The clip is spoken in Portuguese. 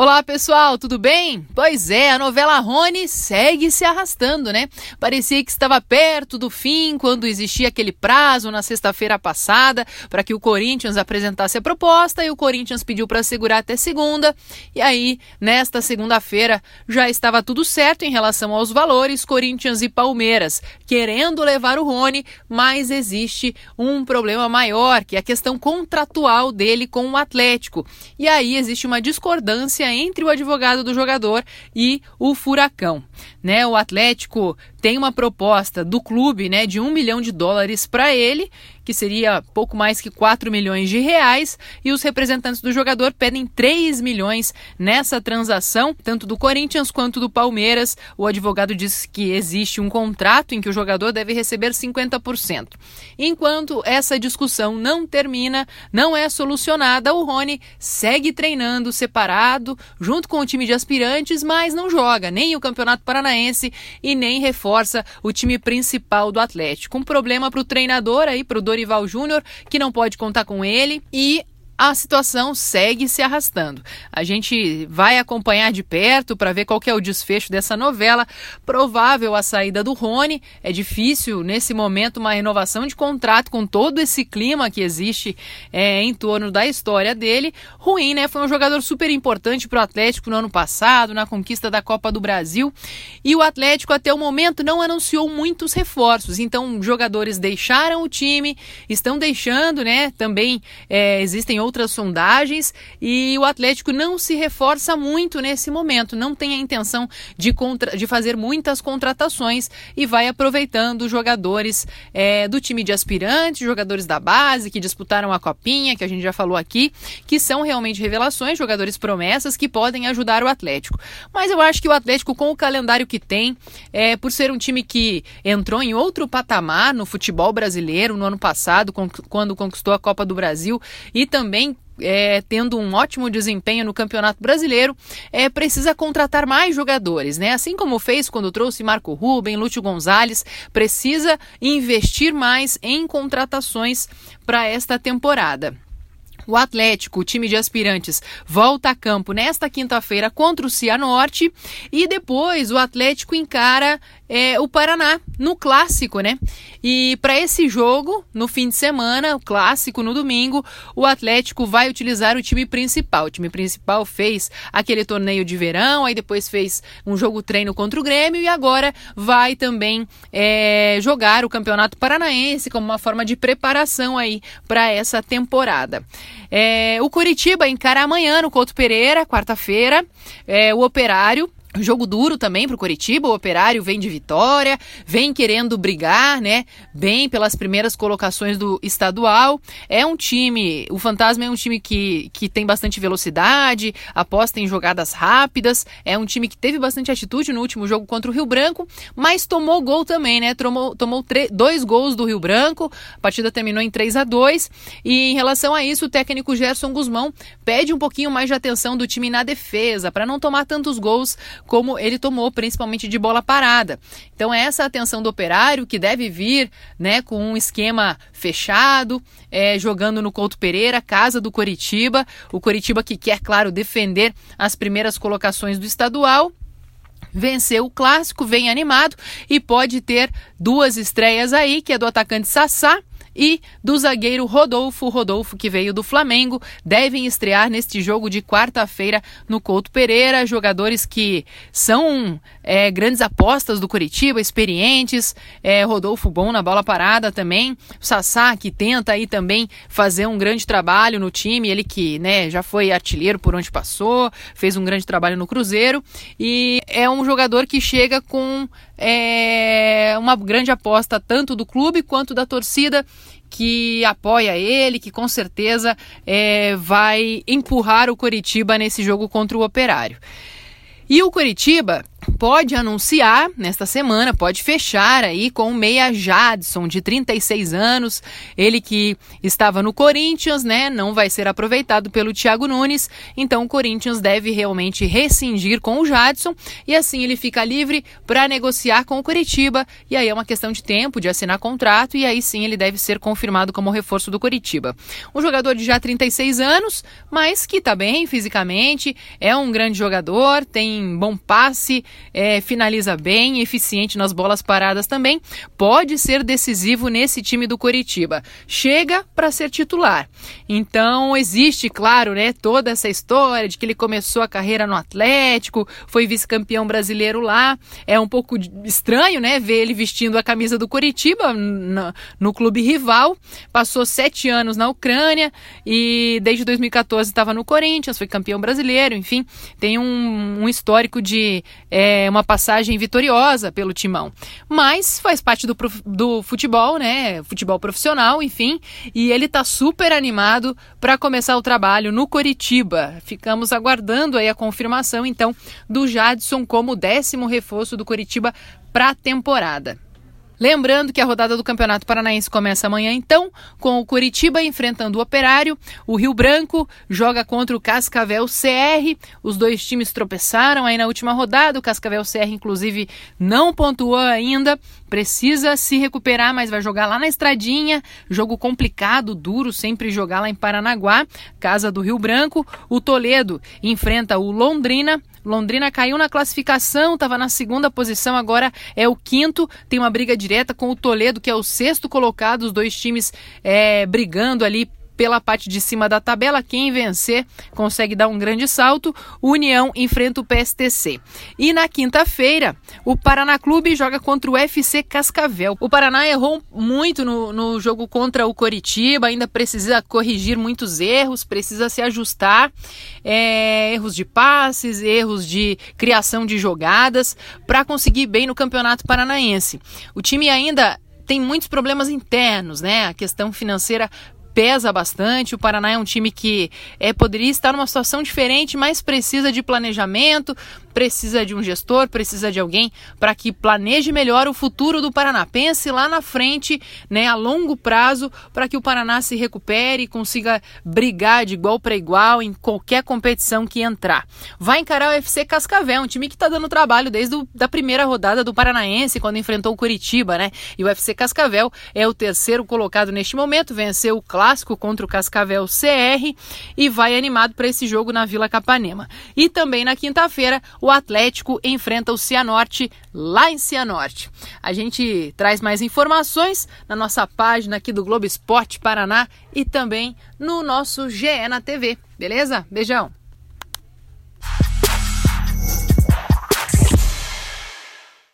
Olá pessoal, tudo bem? Pois é, a novela Rony segue se arrastando, né? Parecia que estava perto do fim quando existia aquele prazo na sexta-feira passada para que o Corinthians apresentasse a proposta e o Corinthians pediu para segurar até segunda. E aí, nesta segunda-feira, já estava tudo certo em relação aos valores, Corinthians e Palmeiras querendo levar o Rony, mas existe um problema maior, que é a questão contratual dele com o Atlético. E aí existe uma discordância entre o advogado do jogador e o Furacão. Né, o Atlético tem uma proposta do clube né, de um milhão de dólares para ele, que seria pouco mais que 4 milhões de reais, e os representantes do jogador pedem 3 milhões nessa transação, tanto do Corinthians quanto do Palmeiras. O advogado diz que existe um contrato em que o jogador deve receber 50%. Enquanto essa discussão não termina, não é solucionada, o Rony segue treinando separado, junto com o time de aspirantes, mas não joga nem o Campeonato Paranaense e nem reforça o time principal do Atlético. Um problema para o treinador aí, para o Dorival Júnior, que não pode contar com ele e a situação segue se arrastando. A gente vai acompanhar de perto para ver qual é o desfecho dessa novela. Provável a saída do Rony. É difícil, nesse momento, uma renovação de contrato com todo esse clima que existe é, em torno da história dele. Ruim, né? Foi um jogador super importante para o Atlético no ano passado, na conquista da Copa do Brasil. E o Atlético, até o momento, não anunciou muitos reforços. Então, jogadores deixaram o time, estão deixando, né? Também é, existem outros outras sondagens e o Atlético não se reforça muito nesse momento, não tem a intenção de, contra, de fazer muitas contratações e vai aproveitando jogadores é, do time de aspirantes, jogadores da base que disputaram a Copinha, que a gente já falou aqui, que são realmente revelações, jogadores promessas que podem ajudar o Atlético. Mas eu acho que o Atlético, com o calendário que tem, é, por ser um time que entrou em outro patamar no futebol brasileiro no ano passado, quando conquistou a Copa do Brasil e também também é, tendo um ótimo desempenho no Campeonato Brasileiro, é, precisa contratar mais jogadores, né? Assim como fez quando trouxe Marco Ruben, Lúcio Gonzalez, precisa investir mais em contratações para esta temporada. O Atlético, o time de aspirantes, volta a campo nesta quinta-feira contra o Cianorte e depois o Atlético encara é, o Paraná no clássico, né? E para esse jogo, no fim de semana, o clássico no domingo, o Atlético vai utilizar o time principal. O time principal fez aquele torneio de verão, aí depois fez um jogo treino contra o Grêmio e agora vai também é, jogar o Campeonato Paranaense como uma forma de preparação aí para essa temporada. É, o Curitiba encara amanhã no Couto Pereira, quarta-feira, é, o Operário Jogo duro também para o Coritiba, o Operário vem de vitória, vem querendo brigar, né? Bem pelas primeiras colocações do estadual. É um time, o Fantasma é um time que, que tem bastante velocidade, aposta em jogadas rápidas, é um time que teve bastante atitude no último jogo contra o Rio Branco, mas tomou gol também, né? Tomou, tomou dois gols do Rio Branco, a partida terminou em 3 a 2 e em relação a isso, o técnico Gerson Guzmão pede um pouquinho mais de atenção do time na defesa, para não tomar tantos gols como ele tomou, principalmente de bola parada. Então, é essa atenção do operário que deve vir né, com um esquema fechado, é, jogando no Couto Pereira, casa do Coritiba. O Coritiba que quer, claro, defender as primeiras colocações do estadual venceu o clássico, vem animado e pode ter duas estreias aí, que é do atacante Sassá e do zagueiro Rodolfo. Rodolfo, que veio do Flamengo, devem estrear neste jogo de quarta-feira no Couto Pereira. Jogadores que são é, grandes apostas do Curitiba, experientes. É, Rodolfo bom na bola parada também. O Sassá, que tenta aí também fazer um grande trabalho no time. Ele que né, já foi artilheiro por onde passou, fez um grande trabalho no Cruzeiro. E é um jogador que chega com é, uma grande aposta tanto do clube quanto da torcida que apoia ele, que com certeza é, vai empurrar o Coritiba nesse jogo contra o Operário. E o Coritiba pode anunciar nesta semana, pode fechar aí com o meia Jadson, de 36 anos, ele que estava no Corinthians, né, não vai ser aproveitado pelo Thiago Nunes, então o Corinthians deve realmente rescindir com o Jadson e assim ele fica livre para negociar com o Curitiba e aí é uma questão de tempo de assinar contrato e aí sim ele deve ser confirmado como reforço do Curitiba. Um jogador de já 36 anos, mas que está bem fisicamente, é um grande jogador, tem bom passe, é, finaliza bem, eficiente nas bolas paradas também, pode ser decisivo nesse time do Coritiba. Chega para ser titular. Então existe, claro, né, toda essa história de que ele começou a carreira no Atlético, foi vice-campeão brasileiro lá. É um pouco estranho, né, ver ele vestindo a camisa do Coritiba no, no clube rival. Passou sete anos na Ucrânia e desde 2014 estava no Corinthians, foi campeão brasileiro, enfim, tem um, um histórico de é, uma passagem vitoriosa pelo timão. Mas faz parte do, do futebol, né? Futebol profissional, enfim. E ele tá super animado para começar o trabalho no Coritiba. Ficamos aguardando aí a confirmação, então, do Jadson como décimo reforço do Coritiba para a temporada. Lembrando que a rodada do Campeonato Paranaense começa amanhã, então, com o Curitiba enfrentando o Operário. O Rio Branco joga contra o Cascavel CR. Os dois times tropeçaram aí na última rodada. O Cascavel CR, inclusive, não pontuou ainda. Precisa se recuperar, mas vai jogar lá na Estradinha. Jogo complicado, duro, sempre jogar lá em Paranaguá, casa do Rio Branco. O Toledo enfrenta o Londrina. Londrina caiu na classificação, estava na segunda posição, agora é o quinto. Tem uma briga direta com o Toledo, que é o sexto colocado, os dois times é, brigando ali pela parte de cima da tabela. Quem vencer consegue dar um grande salto. União enfrenta o PSTC. E na quinta-feira, o Paraná Clube joga contra o FC Cascavel. O Paraná errou muito no, no jogo contra o Coritiba, ainda precisa corrigir muitos erros, precisa se ajustar. É, erros de passes, erros de criação de jogadas, para conseguir bem no Campeonato Paranaense. O time ainda tem muitos problemas internos, né? A questão financeira pesa bastante. O Paraná é um time que é, poderia estar numa situação diferente, mas precisa de planejamento, precisa de um gestor, precisa de alguém para que planeje melhor o futuro do Paraná. Pense lá na frente, né, a longo prazo, para que o Paraná se recupere e consiga brigar de igual para igual em qualquer competição que entrar. Vai encarar o FC Cascavel, um time que está dando trabalho desde a da primeira rodada do Paranaense, quando enfrentou o Curitiba, né? E o FC Cascavel é o terceiro colocado neste momento, venceu o clássico contra o Cascavel CR e vai animado para esse jogo na Vila Capanema. E também na quinta-feira, o Atlético enfrenta o Cianorte lá em Cianorte. A gente traz mais informações na nossa página aqui do Globo Esporte Paraná e também no nosso GE na TV, beleza? Beijão!